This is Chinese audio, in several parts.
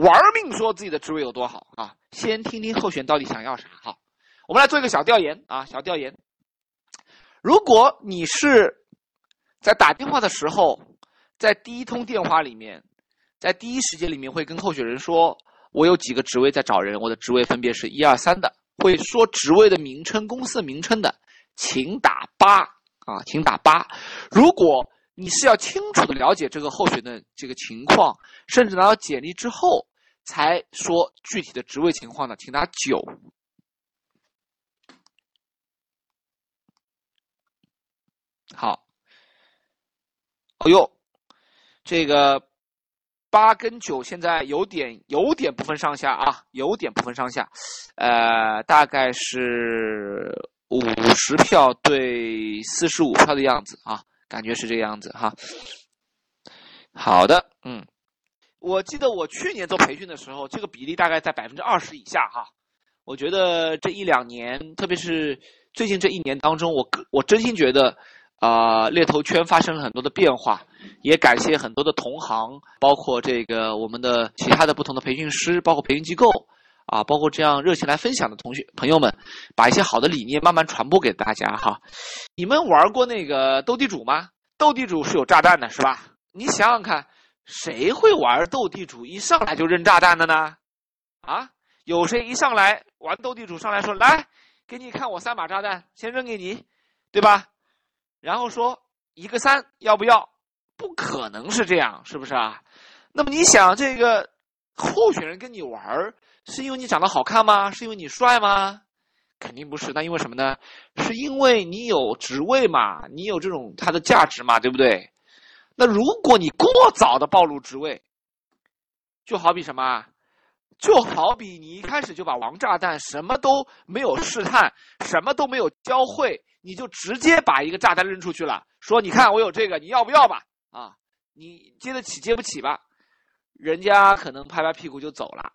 玩命说自己的职位有多好啊！先听听候选到底想要啥。好，我们来做一个小调研啊，小调研。如果你是在打电话的时候，在第一通电话里面，在第一时间里面会跟候选人说：“我有几个职位在找人，我的职位分别是一二三的。”会说职位的名称、公司的名称的，请打八啊，请打八。如果你是要清楚的了解这个候选的这个情况，甚至拿到简历之后才说具体的职位情况呢，请打九。好，哦呦，这个八跟九现在有点有点不分上下啊，有点不分上下，呃，大概是五十票对四十五票的样子啊，感觉是这个样子哈。好的，嗯，我记得我去年做培训的时候，这个比例大概在百分之二十以下哈。我觉得这一两年，特别是最近这一年当中，我我真心觉得。啊，猎头圈发生了很多的变化，也感谢很多的同行，包括这个我们的其他的不同的培训师，包括培训机构，啊，包括这样热情来分享的同学朋友们，把一些好的理念慢慢传播给大家哈。你们玩过那个斗地主吗？斗地主是有炸弹的，是吧？你想想看，谁会玩斗地主一上来就扔炸弹的呢？啊，有谁一上来玩斗地主上来说来，给你看我三把炸弹，先扔给你，对吧？然后说一个三要不要？不可能是这样，是不是啊？那么你想这个候选人跟你玩，是因为你长得好看吗？是因为你帅吗？肯定不是。那因为什么呢？是因为你有职位嘛，你有这种它的价值嘛，对不对？那如果你过早的暴露职位，就好比什么？就好比你一开始就把王炸弹什么都没有试探，什么都没有教会。你就直接把一个炸弹扔出去了，说：“你看我有这个，你要不要吧？”啊，你接得起接不起吧？人家可能拍拍屁股就走了，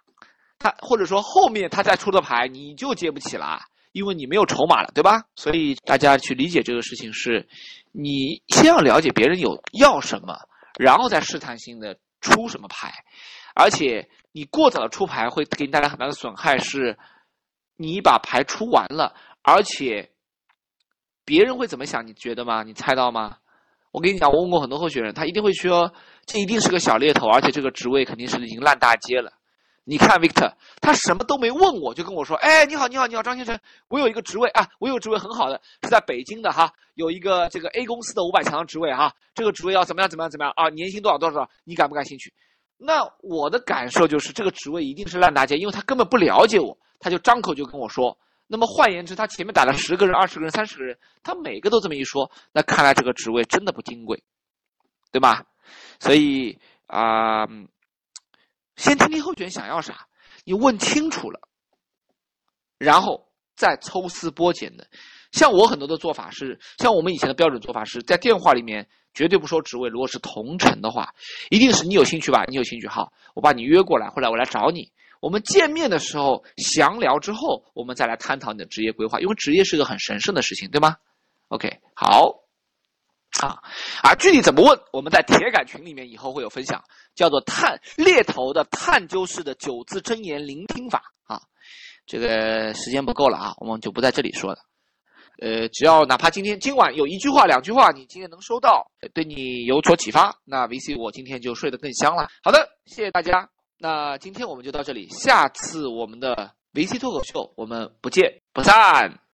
他或者说后面他再出的牌你就接不起了，因为你没有筹码了，对吧？所以大家去理解这个事情是，你先要了解别人有要什么，然后再试探性的出什么牌，而且你过早的出牌会给你带来很大的损害，是，你把牌出完了，而且。别人会怎么想？你觉得吗？你猜到吗？我跟你讲，我问过很多候选人，他一定会说，这一定是个小猎头，而且这个职位肯定是已经烂大街了。你看 Victor，他什么都没问我就跟我说，哎，你好，你好，你好，张先生，我有一个职位啊，我有职位很好的，是在北京的哈，有一个这个 A 公司的五百强的职位哈，这个职位要怎么样怎么样怎么样啊？年薪多少多少？你感不感兴趣？那我的感受就是，这个职位一定是烂大街，因为他根本不了解我，他就张口就跟我说。那么换言之，他前面打了十个人、二十个人、三十个人，他每个都这么一说，那看来这个职位真的不金贵，对吧？所以啊，先听听候选人想要啥，你问清楚了，然后再抽丝剥茧的。像我很多的做法是，像我们以前的标准做法是在电话里面绝对不说职位，如果是同城的话，一定是你有兴趣吧？你有兴趣好，我把你约过来，或者我来找你。我们见面的时候详聊之后，我们再来探讨你的职业规划，因为职业是个很神圣的事情，对吗？OK，好，啊，而具体怎么问，我们在铁杆群里面以后会有分享，叫做探猎头的探究式的九字真言聆听法啊。这个时间不够了啊，我们就不在这里说了。呃，只要哪怕今天今晚有一句话、两句话，你今天能收到，对你有所启发，那 VC 我今天就睡得更香了。好的，谢谢大家。那今天我们就到这里，下次我们的维 C 脱口秀，我们不见不散。